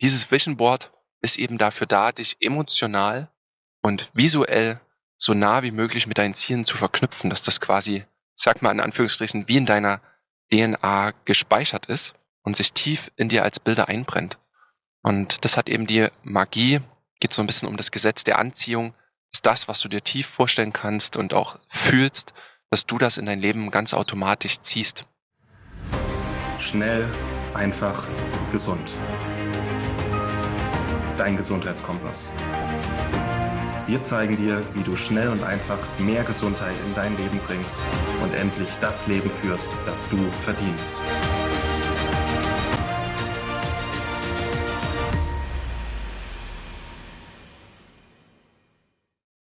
dieses Vision Board ist eben dafür da, dich emotional und visuell so nah wie möglich mit deinen Zielen zu verknüpfen, dass das quasi, sag mal in Anführungsstrichen, wie in deiner DNA gespeichert ist und sich tief in dir als Bilder einbrennt. Und das hat eben die Magie, geht so ein bisschen um das Gesetz der Anziehung, ist das, was du dir tief vorstellen kannst und auch fühlst, dass du das in dein Leben ganz automatisch ziehst. Schnell, einfach, gesund. Dein Gesundheitskompass. Wir zeigen dir, wie du schnell und einfach mehr Gesundheit in dein Leben bringst und endlich das Leben führst, das du verdienst.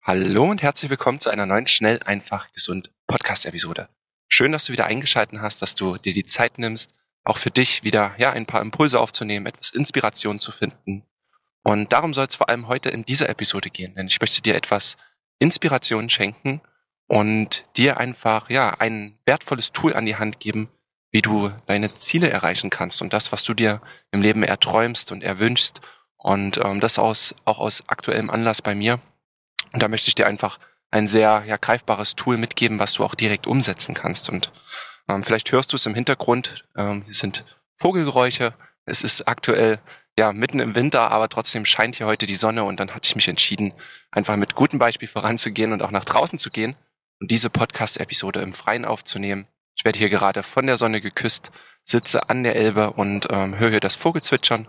Hallo und herzlich willkommen zu einer neuen Schnell, einfach, gesund Podcast-Episode. Schön, dass du wieder eingeschalten hast, dass du dir die Zeit nimmst, auch für dich wieder ja ein paar Impulse aufzunehmen, etwas Inspiration zu finden und darum soll es vor allem heute in dieser Episode gehen, denn ich möchte dir etwas Inspiration schenken und dir einfach ja ein wertvolles Tool an die Hand geben, wie du deine Ziele erreichen kannst und das, was du dir im Leben erträumst und erwünschst und ähm, das aus auch aus aktuellem Anlass bei mir. Und da möchte ich dir einfach ein sehr ja, greifbares Tool mitgeben, was du auch direkt umsetzen kannst. Und ähm, vielleicht hörst du es im Hintergrund. Ähm, hier sind Vogelgeräusche. Es ist aktuell ja, mitten im Winter, aber trotzdem scheint hier heute die Sonne und dann hatte ich mich entschieden, einfach mit gutem Beispiel voranzugehen und auch nach draußen zu gehen und diese Podcast-Episode im Freien aufzunehmen. Ich werde hier gerade von der Sonne geküsst, sitze an der Elbe und ähm, höre hier das Vogelzwitschern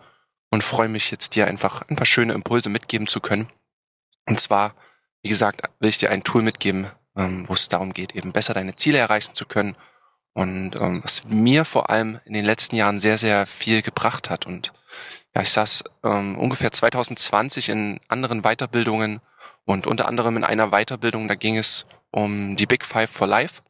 und freue mich jetzt dir einfach ein paar schöne Impulse mitgeben zu können. Und zwar, wie gesagt, will ich dir ein Tool mitgeben, ähm, wo es darum geht, eben besser deine Ziele erreichen zu können und ähm, was mir vor allem in den letzten Jahren sehr, sehr viel gebracht hat und ja, ich saß ähm, ungefähr 2020 in anderen Weiterbildungen und unter anderem in einer Weiterbildung, da ging es um die Big Five for Life.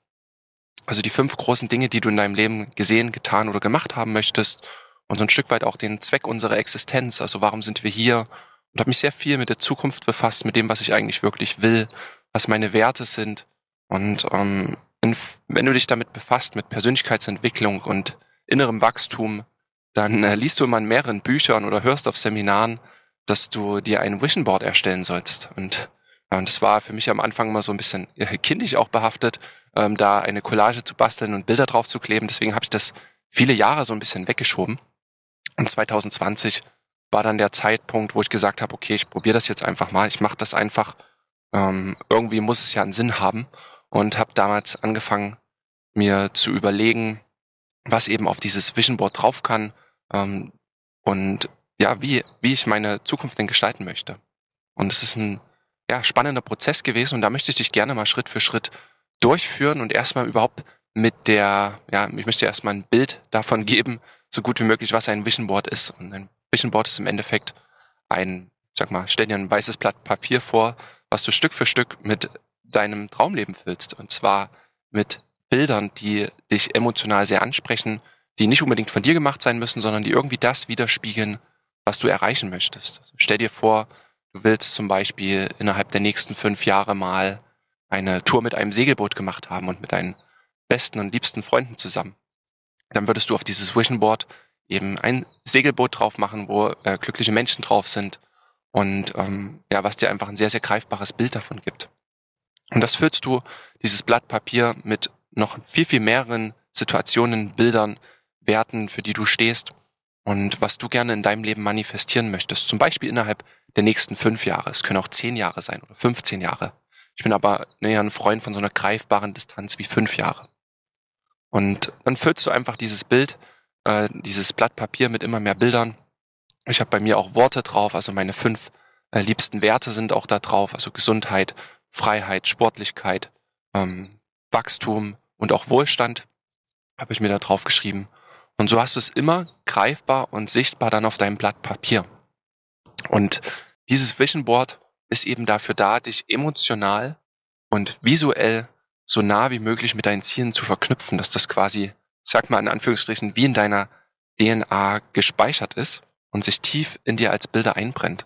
Also die fünf großen Dinge, die du in deinem Leben gesehen, getan oder gemacht haben möchtest und so ein Stück weit auch den Zweck unserer Existenz. Also warum sind wir hier? Und habe mich sehr viel mit der Zukunft befasst, mit dem, was ich eigentlich wirklich will, was meine Werte sind. Und ähm, wenn du dich damit befasst, mit Persönlichkeitsentwicklung und innerem Wachstum, dann äh, liest du immer in mehreren Büchern oder hörst auf Seminaren, dass du dir ein Vision Board erstellen sollst. Und, ja, und das war für mich am Anfang immer so ein bisschen äh, kindisch auch behaftet, ähm, da eine Collage zu basteln und Bilder drauf zu kleben. Deswegen habe ich das viele Jahre so ein bisschen weggeschoben. Und 2020 war dann der Zeitpunkt, wo ich gesagt habe, okay, ich probiere das jetzt einfach mal. Ich mache das einfach. Ähm, irgendwie muss es ja einen Sinn haben. Und habe damals angefangen, mir zu überlegen, was eben auf dieses Vision Board drauf kann, ähm, und ja, wie, wie ich meine Zukunft denn gestalten möchte. Und es ist ein ja, spannender Prozess gewesen und da möchte ich dich gerne mal Schritt für Schritt durchführen und erstmal überhaupt mit der, ja, ich möchte erstmal ein Bild davon geben, so gut wie möglich, was ein Vision Board ist. Und ein Vision Board ist im Endeffekt ein, sag mal, stell dir ein weißes Blatt Papier vor, was du Stück für Stück mit deinem Traumleben füllst. Und zwar mit Bildern, die dich emotional sehr ansprechen, die nicht unbedingt von dir gemacht sein müssen, sondern die irgendwie das widerspiegeln, was du erreichen möchtest. Also stell dir vor, du willst zum Beispiel innerhalb der nächsten fünf Jahre mal eine Tour mit einem Segelboot gemacht haben und mit deinen besten und liebsten Freunden zusammen. Dann würdest du auf dieses Vision Board eben ein Segelboot drauf machen, wo äh, glückliche Menschen drauf sind und ähm, ja, was dir einfach ein sehr, sehr greifbares Bild davon gibt. Und das füllst du, dieses Blatt Papier, mit noch viel, viel mehreren Situationen, Bildern, Werten, für die du stehst und was du gerne in deinem Leben manifestieren möchtest. Zum Beispiel innerhalb der nächsten fünf Jahre. Es können auch zehn Jahre sein oder 15 Jahre. Ich bin aber näher ein Freund von so einer greifbaren Distanz wie fünf Jahre. Und dann füllst du einfach dieses Bild, äh, dieses Blatt Papier mit immer mehr Bildern. Ich habe bei mir auch Worte drauf, also meine fünf äh, liebsten Werte sind auch da drauf, also Gesundheit, Freiheit, Sportlichkeit, ähm, Wachstum und auch Wohlstand habe ich mir da drauf geschrieben. Und so hast du es immer greifbar und sichtbar dann auf deinem Blatt Papier. Und dieses Vision Board ist eben dafür da, dich emotional und visuell so nah wie möglich mit deinen Zielen zu verknüpfen, dass das quasi, sag mal in Anführungsstrichen, wie in deiner DNA gespeichert ist und sich tief in dir als Bilder einbrennt.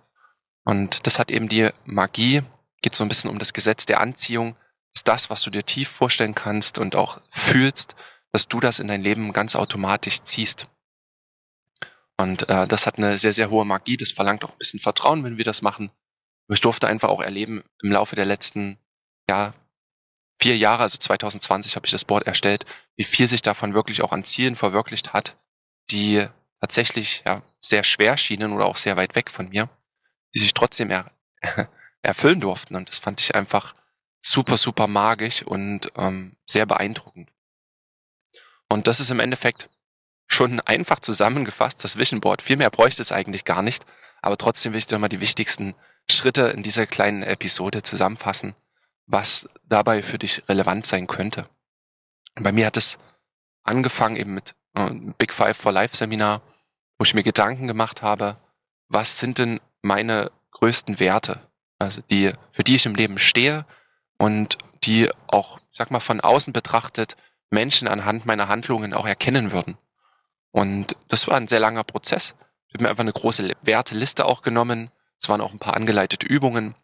Und das hat eben die Magie, geht so ein bisschen um das Gesetz der Anziehung, ist das, was du dir tief vorstellen kannst und auch fühlst, dass du das in dein Leben ganz automatisch ziehst. Und äh, das hat eine sehr, sehr hohe Magie. Das verlangt auch ein bisschen Vertrauen, wenn wir das machen. Ich durfte einfach auch erleben im Laufe der letzten ja, vier Jahre, also 2020 habe ich das Board erstellt, wie viel sich davon wirklich auch an Zielen verwirklicht hat, die tatsächlich ja, sehr schwer schienen oder auch sehr weit weg von mir, die sich trotzdem er erfüllen durften. Und das fand ich einfach super, super magisch und ähm, sehr beeindruckend. Und das ist im Endeffekt schon einfach zusammengefasst, das Vision Board. Viel mehr bräuchte es eigentlich gar nicht. Aber trotzdem will ich dir mal die wichtigsten Schritte in dieser kleinen Episode zusammenfassen, was dabei für dich relevant sein könnte. bei mir hat es angefangen eben mit äh, Big Five for Life Seminar, wo ich mir Gedanken gemacht habe, was sind denn meine größten Werte, also die, für die ich im Leben stehe und die auch, sag mal, von außen betrachtet Menschen anhand meiner Handlungen auch erkennen würden. Und das war ein sehr langer Prozess. Ich habe mir einfach eine große Werteliste auch genommen. Es waren auch ein paar angeleitete Übungen.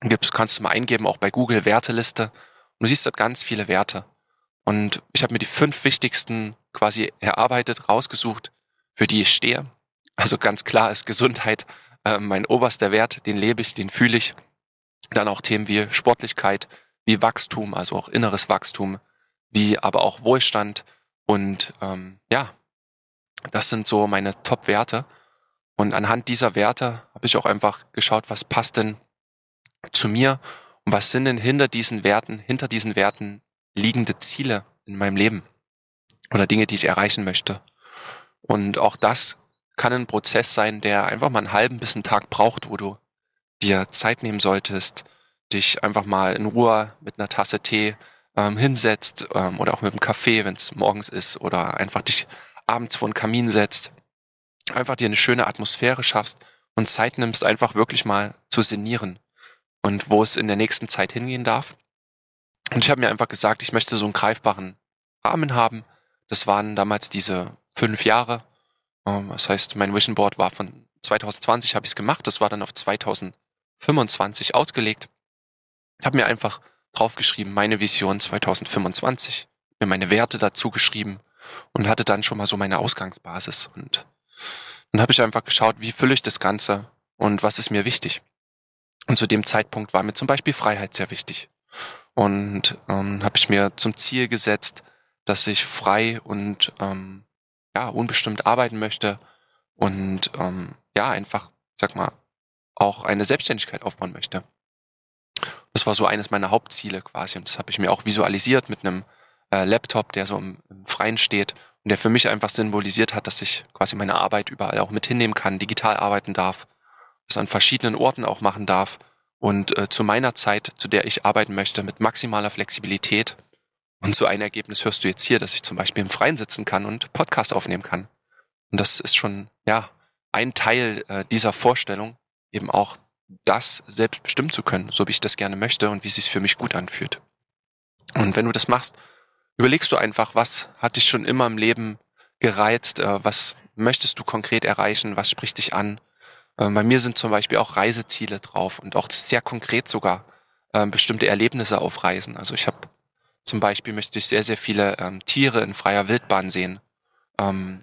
Gibst, kannst du mal eingeben, auch bei Google Werteliste. Und du siehst dort ganz viele Werte. Und ich habe mir die fünf wichtigsten quasi erarbeitet, rausgesucht, für die ich stehe. Also ganz klar ist Gesundheit äh, mein oberster Wert, den lebe ich, den fühle ich. Dann auch Themen wie Sportlichkeit, wie Wachstum, also auch inneres Wachstum, wie aber auch Wohlstand. Und ähm, ja, das sind so meine Top-Werte. Und anhand dieser Werte habe ich auch einfach geschaut, was passt denn zu mir und was sind denn hinter diesen Werten, hinter diesen Werten liegende Ziele in meinem Leben oder Dinge, die ich erreichen möchte. Und auch das kann ein Prozess sein, der einfach mal einen halben bis einen Tag braucht, wo du dir Zeit nehmen solltest, dich einfach mal in Ruhe mit einer Tasse Tee ähm, hinsetzt ähm, oder auch mit einem Kaffee, wenn es morgens ist, oder einfach dich abends vor einen Kamin setzt, einfach dir eine schöne Atmosphäre schaffst und Zeit nimmst, einfach wirklich mal zu sinnieren und wo es in der nächsten Zeit hingehen darf. Und ich habe mir einfach gesagt, ich möchte so einen greifbaren Rahmen haben. Das waren damals diese fünf Jahre. Ähm, das heißt, mein Vision Board war von 2020 habe ich es gemacht. Das war dann auf 2025 ausgelegt. Ich habe mir einfach draufgeschrieben, meine Vision 2025, mir meine Werte dazu geschrieben und hatte dann schon mal so meine Ausgangsbasis. Und dann habe ich einfach geschaut, wie fülle ich das Ganze und was ist mir wichtig. Und zu dem Zeitpunkt war mir zum Beispiel Freiheit sehr wichtig. Und ähm, habe ich mir zum Ziel gesetzt, dass ich frei und ähm, ja unbestimmt arbeiten möchte und ähm, ja einfach, sag mal, auch eine Selbstständigkeit aufbauen möchte. Das war so eines meiner Hauptziele quasi und das habe ich mir auch visualisiert mit einem äh, Laptop, der so im, im Freien steht und der für mich einfach symbolisiert hat, dass ich quasi meine Arbeit überall auch mit hinnehmen kann, digital arbeiten darf, das an verschiedenen Orten auch machen darf und äh, zu meiner Zeit, zu der ich arbeiten möchte, mit maximaler Flexibilität. Und so ein Ergebnis hörst du jetzt hier, dass ich zum Beispiel im Freien sitzen kann und Podcast aufnehmen kann. Und das ist schon, ja, ein Teil äh, dieser Vorstellung, eben auch das selbst bestimmen zu können, so wie ich das gerne möchte und wie es sich für mich gut anfühlt. Und wenn du das machst, überlegst du einfach, was hat dich schon immer im Leben gereizt, äh, was möchtest du konkret erreichen, was spricht dich an. Äh, bei mir sind zum Beispiel auch Reiseziele drauf und auch sehr konkret sogar äh, bestimmte Erlebnisse auf Reisen. Also ich habe zum Beispiel möchte ich sehr, sehr viele ähm, Tiere in freier Wildbahn sehen. Ähm,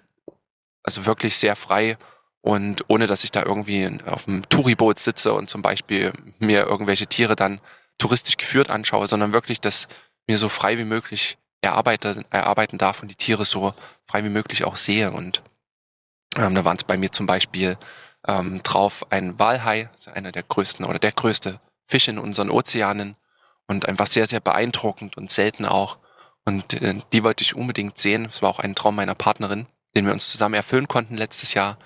also wirklich sehr frei und ohne dass ich da irgendwie auf dem Touriboot sitze und zum Beispiel mir irgendwelche Tiere dann touristisch geführt anschaue, sondern wirklich das mir so frei wie möglich erarbeiten, erarbeiten darf und die Tiere so frei wie möglich auch sehe. Und ähm, da waren es bei mir zum Beispiel ähm, drauf ein Walhai, also einer der größten oder der größte Fisch in unseren Ozeanen und einfach sehr, sehr beeindruckend und selten auch. Und äh, die wollte ich unbedingt sehen. Es war auch ein Traum meiner Partnerin, den wir uns zusammen erfüllen konnten letztes Jahr.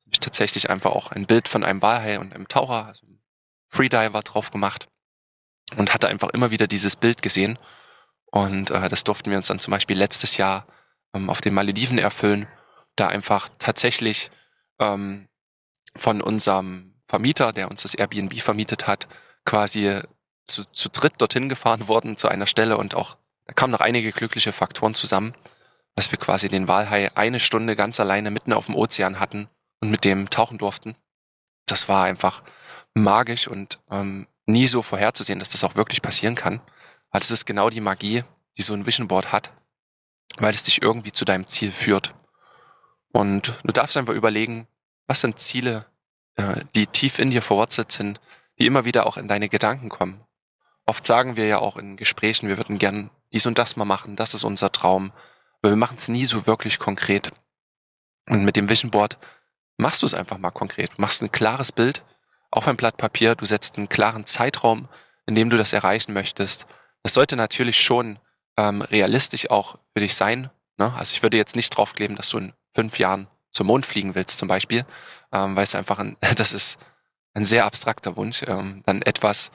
Habe ich tatsächlich einfach auch ein Bild von einem Walhai und einem Taucher, also Freediver drauf gemacht und hatte einfach immer wieder dieses Bild gesehen und äh, das durften wir uns dann zum Beispiel letztes Jahr ähm, auf den Malediven erfüllen, da einfach tatsächlich ähm, von unserem Vermieter, der uns das Airbnb vermietet hat, quasi zu, zu dritt dorthin gefahren worden zu einer Stelle und auch da kamen noch einige glückliche Faktoren zusammen, dass wir quasi den Walhai eine Stunde ganz alleine mitten auf dem Ozean hatten und mit dem tauchen durften. Das war einfach magisch und ähm, nie so vorherzusehen, dass das auch wirklich passieren kann. Weil das ist genau die Magie, die so ein Vision Board hat, weil es dich irgendwie zu deinem Ziel führt. Und du darfst einfach überlegen, was sind Ziele, äh, die tief in dir verwurzelt sind, die immer wieder auch in deine Gedanken kommen. Oft sagen wir ja auch in Gesprächen, wir würden gern dies und das mal machen, das ist unser Traum, aber wir machen es nie so wirklich konkret. Und mit dem Vision Board machst du es einfach mal konkret. Machst ein klares Bild auf ein Blatt Papier, du setzt einen klaren Zeitraum, in dem du das erreichen möchtest. Das sollte natürlich schon ähm, realistisch auch für dich sein. Ne? Also ich würde jetzt nicht draufkleben, dass du in fünf Jahren zum Mond fliegen willst zum Beispiel, ähm, weil es einfach ein, das ist ein sehr abstrakter Wunsch, ähm, dann etwas,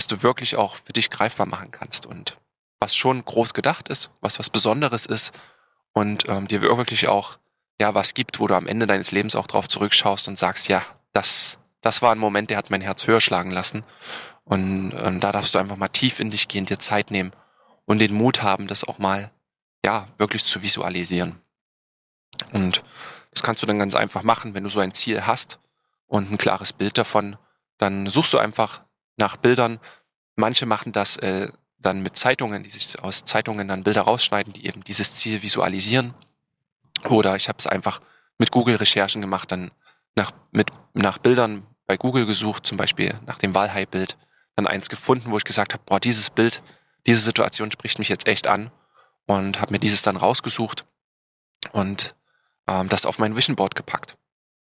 was du wirklich auch für dich greifbar machen kannst und was schon groß gedacht ist, was was Besonderes ist und ähm, dir wirklich auch ja was gibt, wo du am Ende deines Lebens auch drauf zurückschaust und sagst, ja, das das war ein Moment, der hat mein Herz höher schlagen lassen und ähm, da darfst du einfach mal tief in dich gehen, dir Zeit nehmen und den Mut haben, das auch mal ja wirklich zu visualisieren. Und das kannst du dann ganz einfach machen, wenn du so ein Ziel hast und ein klares Bild davon, dann suchst du einfach nach Bildern. Manche machen das äh, dann mit Zeitungen, die sich aus Zeitungen dann Bilder rausschneiden, die eben dieses Ziel visualisieren. Oder ich habe es einfach mit Google-Recherchen gemacht, dann nach, mit, nach Bildern bei Google gesucht, zum Beispiel nach dem Walhai-Bild, dann eins gefunden, wo ich gesagt habe, boah, dieses Bild, diese Situation spricht mich jetzt echt an und habe mir dieses dann rausgesucht und ähm, das auf mein Vision Board gepackt.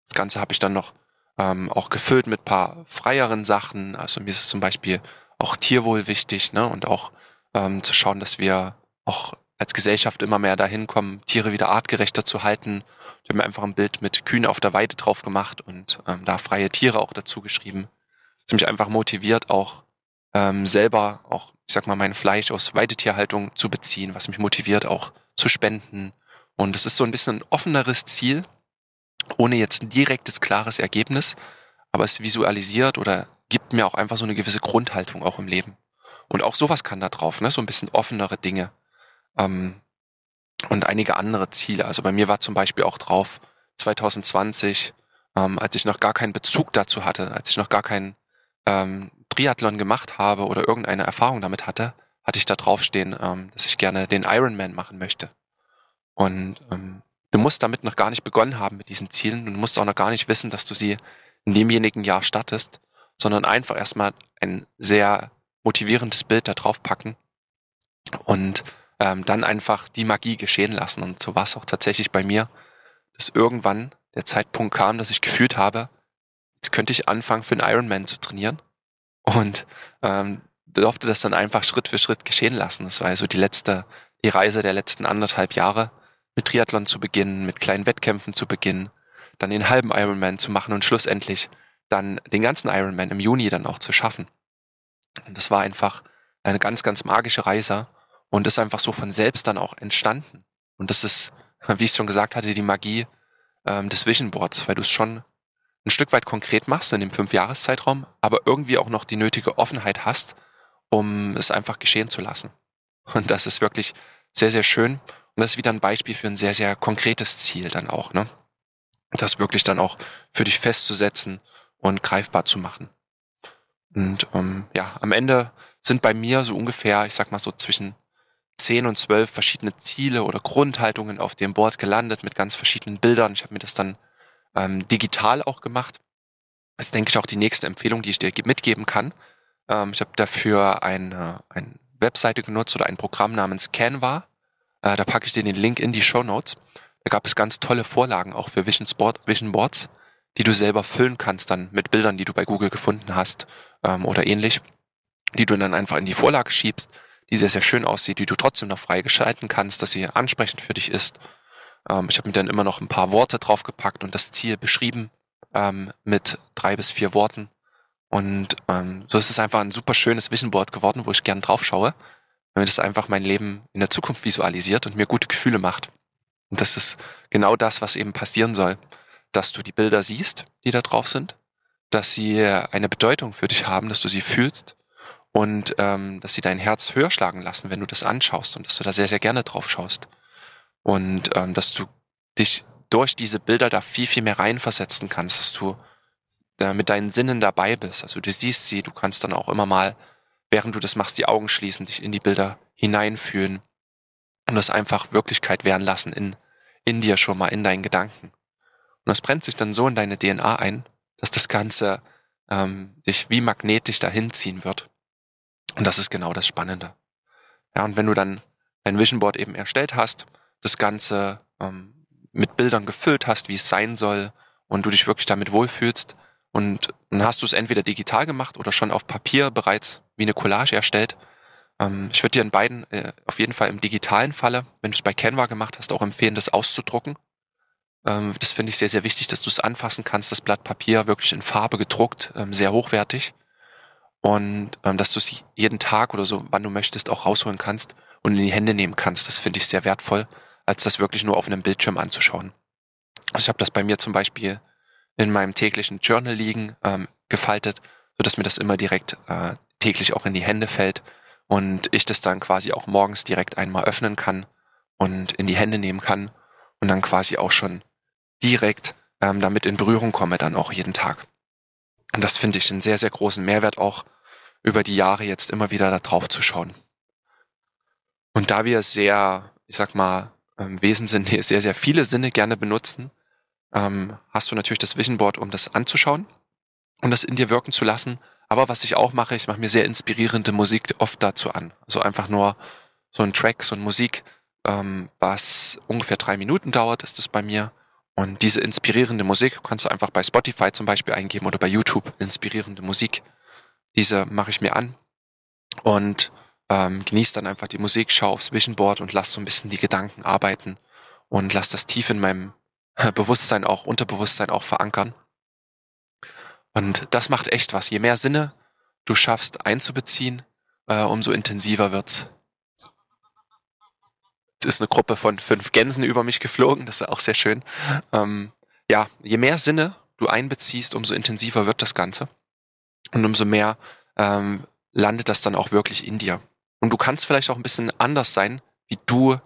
Das Ganze habe ich dann noch ähm, auch gefüllt mit paar freieren Sachen. Also mir ist zum Beispiel auch Tierwohl wichtig, ne? Und auch ähm, zu schauen, dass wir auch als Gesellschaft immer mehr dahin kommen, Tiere wieder artgerechter zu halten. Ich habe mir einfach ein Bild mit Kühen auf der Weide drauf gemacht und ähm, da freie Tiere auch dazu geschrieben. Das mich einfach motiviert, auch ähm, selber auch, ich sag mal, mein Fleisch aus Weidetierhaltung zu beziehen, was mich motiviert, auch zu spenden, und es ist so ein bisschen ein offeneres Ziel, ohne jetzt ein direktes, klares Ergebnis, aber es visualisiert oder gibt mir auch einfach so eine gewisse Grundhaltung auch im Leben. Und auch sowas kann da drauf, ne? so ein bisschen offenere Dinge. Ähm, und einige andere Ziele. Also bei mir war zum Beispiel auch drauf 2020, ähm, als ich noch gar keinen Bezug dazu hatte, als ich noch gar keinen ähm, Triathlon gemacht habe oder irgendeine Erfahrung damit hatte, hatte ich da draufstehen, ähm, dass ich gerne den Ironman machen möchte. Und ähm, du musst damit noch gar nicht begonnen haben mit diesen Zielen und musst auch noch gar nicht wissen, dass du sie in demjenigen Jahr startest, sondern einfach erstmal ein sehr motivierendes Bild da drauf packen und ähm, dann einfach die Magie geschehen lassen. Und so war es auch tatsächlich bei mir, dass irgendwann der Zeitpunkt kam, dass ich gefühlt habe, jetzt könnte ich anfangen, für einen Ironman zu trainieren. Und ähm, durfte das dann einfach Schritt für Schritt geschehen lassen. Das war also die letzte, die Reise der letzten anderthalb Jahre, mit Triathlon zu beginnen, mit kleinen Wettkämpfen zu beginnen, dann den halben Ironman zu machen und schlussendlich dann den ganzen Ironman im Juni dann auch zu schaffen. Und das war einfach eine ganz, ganz magische Reise und ist einfach so von selbst dann auch entstanden. Und das ist, wie ich schon gesagt hatte, die Magie ähm, des Vision Boards, weil du es schon ein Stück weit konkret machst in dem Fünf-Jahres-Zeitraum, aber irgendwie auch noch die nötige Offenheit hast, um es einfach geschehen zu lassen. Und das ist wirklich sehr, sehr schön. Und das ist wieder ein Beispiel für ein sehr, sehr konkretes Ziel dann auch, ne? Das wirklich dann auch für dich festzusetzen und greifbar zu machen. Und ähm, ja, am Ende sind bei mir so ungefähr, ich sag mal so zwischen zehn und zwölf verschiedene Ziele oder Grundhaltungen auf dem Board gelandet mit ganz verschiedenen Bildern. Ich habe mir das dann ähm, digital auch gemacht. Das ist, denke ich, auch die nächste Empfehlung, die ich dir mitgeben kann. Ähm, ich habe dafür eine, eine Webseite genutzt oder ein Programm namens Canva. Äh, da packe ich dir den Link in die Show Notes. Da gab es ganz tolle Vorlagen auch für Vision, Sport, Vision Boards, die du selber füllen kannst dann mit Bildern, die du bei Google gefunden hast ähm, oder ähnlich, die du dann einfach in die Vorlage schiebst, die sehr, sehr schön aussieht, die du trotzdem noch freigeschalten kannst, dass sie ansprechend für dich ist. Ähm, ich habe mir dann immer noch ein paar Worte draufgepackt und das Ziel beschrieben ähm, mit drei bis vier Worten. Und ähm, so ist es einfach ein super schönes Vision Board geworden, wo ich gern drauf schaue weil das einfach mein Leben in der Zukunft visualisiert und mir gute Gefühle macht. Und das ist genau das, was eben passieren soll, dass du die Bilder siehst, die da drauf sind, dass sie eine Bedeutung für dich haben, dass du sie fühlst und ähm, dass sie dein Herz höher schlagen lassen, wenn du das anschaust und dass du da sehr, sehr gerne drauf schaust. Und ähm, dass du dich durch diese Bilder da viel, viel mehr reinversetzen kannst, dass du äh, mit deinen Sinnen dabei bist. Also du siehst sie, du kannst dann auch immer mal während du das machst, die Augen schließen, dich in die Bilder hineinfühlen und das einfach Wirklichkeit werden lassen in, in dir schon mal, in deinen Gedanken. Und das brennt sich dann so in deine DNA ein, dass das Ganze ähm, dich wie magnetisch dahin ziehen wird. Und das ist genau das Spannende. Ja, und wenn du dann dein Vision Board eben erstellt hast, das Ganze ähm, mit Bildern gefüllt hast, wie es sein soll, und du dich wirklich damit wohlfühlst, und dann hast du es entweder digital gemacht oder schon auf Papier bereits wie eine Collage erstellt. Ähm, ich würde dir in beiden, äh, auf jeden Fall im digitalen Falle, wenn du es bei Canva gemacht hast, auch empfehlen, das auszudrucken. Ähm, das finde ich sehr, sehr wichtig, dass du es anfassen kannst, das Blatt Papier wirklich in Farbe gedruckt, ähm, sehr hochwertig. Und ähm, dass du es jeden Tag oder so, wann du möchtest, auch rausholen kannst und in die Hände nehmen kannst. Das finde ich sehr wertvoll, als das wirklich nur auf einem Bildschirm anzuschauen. Also ich habe das bei mir zum Beispiel in meinem täglichen Journal liegen, ähm, gefaltet, so dass mir das immer direkt äh, täglich auch in die Hände fällt und ich das dann quasi auch morgens direkt einmal öffnen kann und in die Hände nehmen kann und dann quasi auch schon direkt ähm, damit in Berührung komme, dann auch jeden Tag. Und das finde ich einen sehr, sehr großen Mehrwert auch über die Jahre jetzt immer wieder da drauf zu schauen. Und da wir sehr, ich sag mal, im Wesen sind, sehr, sehr viele Sinne gerne benutzen, ähm, hast du natürlich das Vision Board, um das anzuschauen und das in dir wirken zu lassen. Aber was ich auch mache, ich mache mir sehr inspirierende Musik oft dazu an. Also einfach nur so ein Track, so ein Musik, ähm, was ungefähr drei Minuten dauert, ist das bei mir. Und diese inspirierende Musik kannst du einfach bei Spotify zum Beispiel eingeben oder bei YouTube inspirierende Musik. Diese mache ich mir an und ähm, genieße dann einfach die Musik, schau aufs Vision Board und lass so ein bisschen die Gedanken arbeiten und lass das tief in meinem Bewusstsein auch, Unterbewusstsein auch verankern. Und das macht echt was. Je mehr Sinne du schaffst einzubeziehen, äh, umso intensiver wird's. Es ist eine Gruppe von fünf Gänsen über mich geflogen, das ist auch sehr schön. Ähm, ja, je mehr Sinne du einbeziehst, umso intensiver wird das Ganze. Und umso mehr ähm, landet das dann auch wirklich in dir. Und du kannst vielleicht auch ein bisschen anders sein, wie du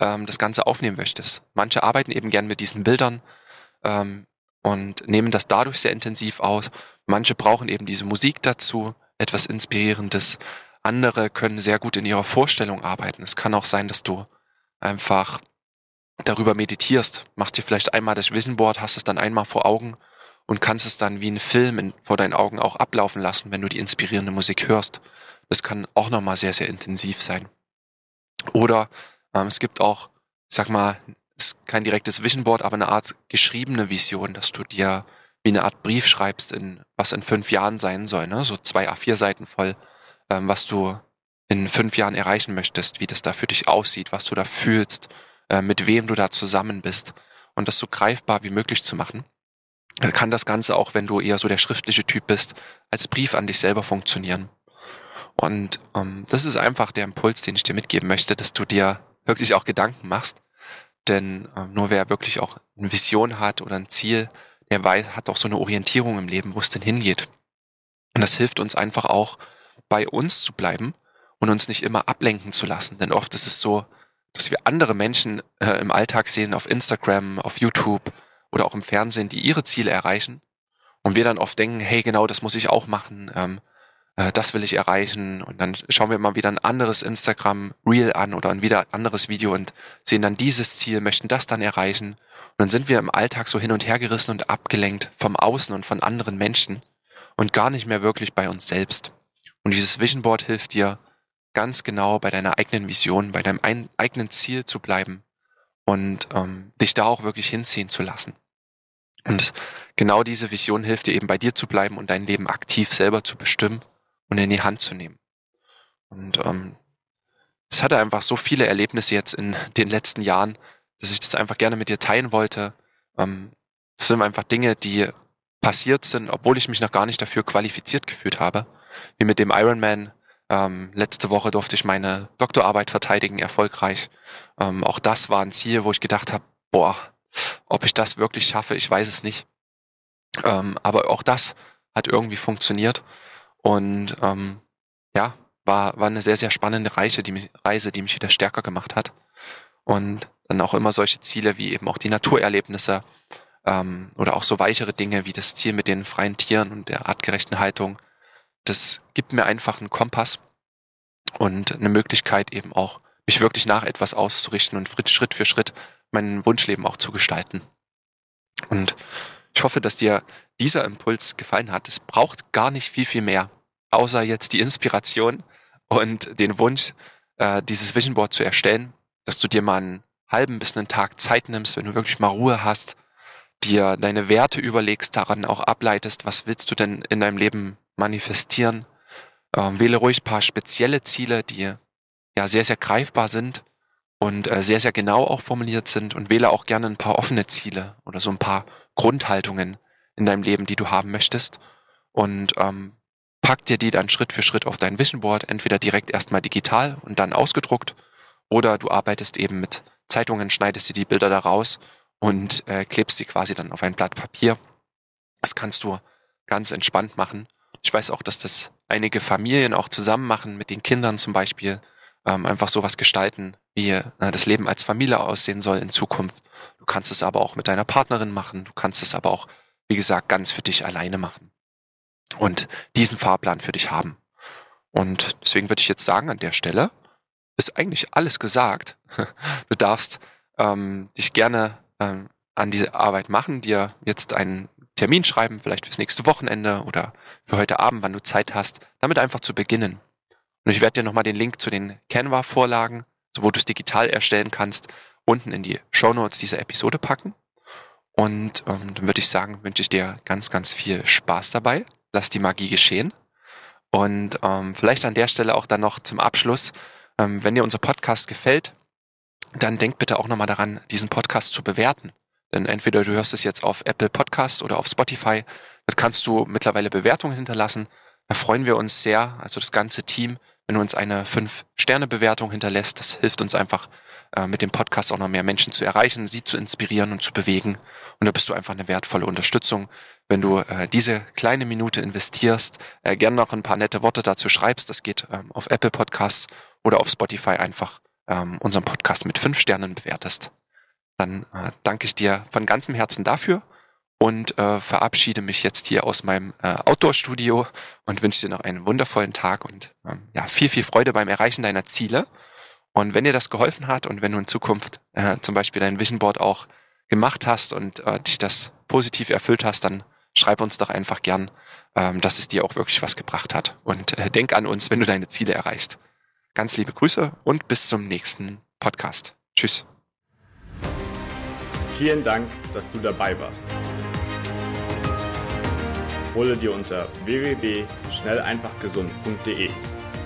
ähm, das Ganze aufnehmen möchtest. Manche arbeiten eben gern mit diesen Bildern ähm, und nehmen das dadurch sehr intensiv aus. Manche brauchen eben diese Musik dazu, etwas Inspirierendes. Andere können sehr gut in ihrer Vorstellung arbeiten. Es kann auch sein, dass du einfach darüber meditierst, machst dir vielleicht einmal das Vision Board, hast es dann einmal vor Augen und kannst es dann wie ein Film in, vor deinen Augen auch ablaufen lassen, wenn du die inspirierende Musik hörst. Das kann auch nochmal sehr, sehr intensiv sein. Oder ähm, es gibt auch, ich sag mal, ist kein direktes Vision Board, aber eine Art geschriebene Vision, dass du dir wie eine Art Brief schreibst, in was in fünf Jahren sein soll, ne? So zwei A4 Seiten voll, ähm, was du in fünf Jahren erreichen möchtest, wie das da für dich aussieht, was du da fühlst, äh, mit wem du da zusammen bist und das so greifbar wie möglich zu machen. Dann kann das Ganze auch, wenn du eher so der schriftliche Typ bist, als Brief an dich selber funktionieren. Und ähm, das ist einfach der Impuls, den ich dir mitgeben möchte, dass du dir wirklich auch Gedanken machst. Denn äh, nur wer wirklich auch eine Vision hat oder ein Ziel, der weiß, hat auch so eine Orientierung im Leben, wo es denn hingeht. Und das hilft uns einfach auch, bei uns zu bleiben und uns nicht immer ablenken zu lassen. Denn oft ist es so, dass wir andere Menschen äh, im Alltag sehen, auf Instagram, auf YouTube oder auch im Fernsehen, die ihre Ziele erreichen. Und wir dann oft denken, hey, genau, das muss ich auch machen. Ähm, äh, das will ich erreichen und dann schauen wir mal wieder ein anderes Instagram Reel an oder ein wieder anderes Video und sehen dann dieses Ziel, möchten das dann erreichen und dann sind wir im Alltag so hin und her gerissen und abgelenkt vom Außen und von anderen Menschen und gar nicht mehr wirklich bei uns selbst. Und dieses Vision Board hilft dir ganz genau bei deiner eigenen Vision, bei deinem ein, eigenen Ziel zu bleiben und ähm, dich da auch wirklich hinziehen zu lassen. Und genau diese Vision hilft dir eben bei dir zu bleiben und dein Leben aktiv selber zu bestimmen und in die Hand zu nehmen. Und ähm, es hatte einfach so viele Erlebnisse jetzt in den letzten Jahren, dass ich das einfach gerne mit dir teilen wollte. Ähm, es sind einfach Dinge, die passiert sind, obwohl ich mich noch gar nicht dafür qualifiziert gefühlt habe. Wie mit dem Ironman. Ähm, letzte Woche durfte ich meine Doktorarbeit verteidigen, erfolgreich. Ähm, auch das war ein Ziel, wo ich gedacht habe, boah, ob ich das wirklich schaffe, ich weiß es nicht. Ähm, aber auch das hat irgendwie funktioniert. Und ähm, ja, war, war eine sehr, sehr spannende Reise die, mich, Reise, die mich wieder stärker gemacht hat. Und dann auch immer solche Ziele wie eben auch die Naturerlebnisse ähm, oder auch so weichere Dinge wie das Ziel mit den freien Tieren und der artgerechten Haltung. Das gibt mir einfach einen Kompass und eine Möglichkeit eben auch, mich wirklich nach etwas auszurichten und Schritt für Schritt mein Wunschleben auch zu gestalten. Und ich hoffe, dass dir dieser Impuls gefallen hat. Es braucht gar nicht viel, viel mehr, außer jetzt die Inspiration und den Wunsch, äh, dieses Vision Board zu erstellen, dass du dir mal einen halben bis einen Tag Zeit nimmst, wenn du wirklich mal Ruhe hast, dir deine Werte überlegst, daran auch ableitest, was willst du denn in deinem Leben manifestieren. Ähm, wähle ruhig paar spezielle Ziele, die ja sehr, sehr greifbar sind und äh, sehr, sehr genau auch formuliert sind und wähle auch gerne ein paar offene Ziele oder so ein paar Grundhaltungen in deinem Leben, die du haben möchtest und ähm, pack dir die dann Schritt für Schritt auf dein Vision Board, entweder direkt erstmal digital und dann ausgedruckt oder du arbeitest eben mit Zeitungen, schneidest dir die Bilder da raus und äh, klebst sie quasi dann auf ein Blatt Papier. Das kannst du ganz entspannt machen. Ich weiß auch, dass das einige Familien auch zusammen machen, mit den Kindern zum Beispiel, ähm, einfach sowas gestalten, wie äh, das Leben als Familie aussehen soll in Zukunft. Du kannst es aber auch mit deiner Partnerin machen, du kannst es aber auch, wie gesagt, ganz für dich alleine machen. Und diesen Fahrplan für dich haben. Und deswegen würde ich jetzt sagen, an der Stelle ist eigentlich alles gesagt. Du darfst ähm, dich gerne ähm, an diese Arbeit machen, dir jetzt einen Termin schreiben, vielleicht fürs nächste Wochenende oder für heute Abend, wann du Zeit hast, damit einfach zu beginnen. Und ich werde dir nochmal den Link zu den Canva-Vorlagen, so wo du es digital erstellen kannst, unten in die Show Notes dieser Episode packen. Und ähm, dann würde ich sagen, wünsche ich dir ganz, ganz viel Spaß dabei. Lass die Magie geschehen. Und ähm, vielleicht an der Stelle auch dann noch zum Abschluss, ähm, wenn dir unser Podcast gefällt, dann denk bitte auch nochmal daran, diesen Podcast zu bewerten. Denn entweder du hörst es jetzt auf Apple Podcasts oder auf Spotify, dort kannst du mittlerweile Bewertungen hinterlassen. Da freuen wir uns sehr, also das ganze Team, wenn du uns eine 5-Sterne-Bewertung hinterlässt. Das hilft uns einfach, äh, mit dem Podcast auch noch mehr Menschen zu erreichen, sie zu inspirieren und zu bewegen. Und da bist du einfach eine wertvolle Unterstützung. Wenn du äh, diese kleine Minute investierst, äh, gerne noch ein paar nette Worte dazu schreibst, das geht ähm, auf Apple Podcasts oder auf Spotify einfach ähm, unseren Podcast mit fünf Sternen bewertest. Dann äh, danke ich dir von ganzem Herzen dafür und äh, verabschiede mich jetzt hier aus meinem äh, Outdoor-Studio und wünsche dir noch einen wundervollen Tag und ähm, ja, viel, viel Freude beim Erreichen deiner Ziele. Und wenn dir das geholfen hat und wenn du in Zukunft äh, zum Beispiel dein Vision Board auch gemacht hast und äh, dich das positiv erfüllt hast, dann schreib uns doch einfach gern, ähm, dass es dir auch wirklich was gebracht hat. Und äh, denk an uns, wenn du deine Ziele erreichst. Ganz liebe Grüße und bis zum nächsten Podcast. Tschüss. Vielen Dank, dass du dabei warst. Hole dir unter www.schnelleinfachgesund.de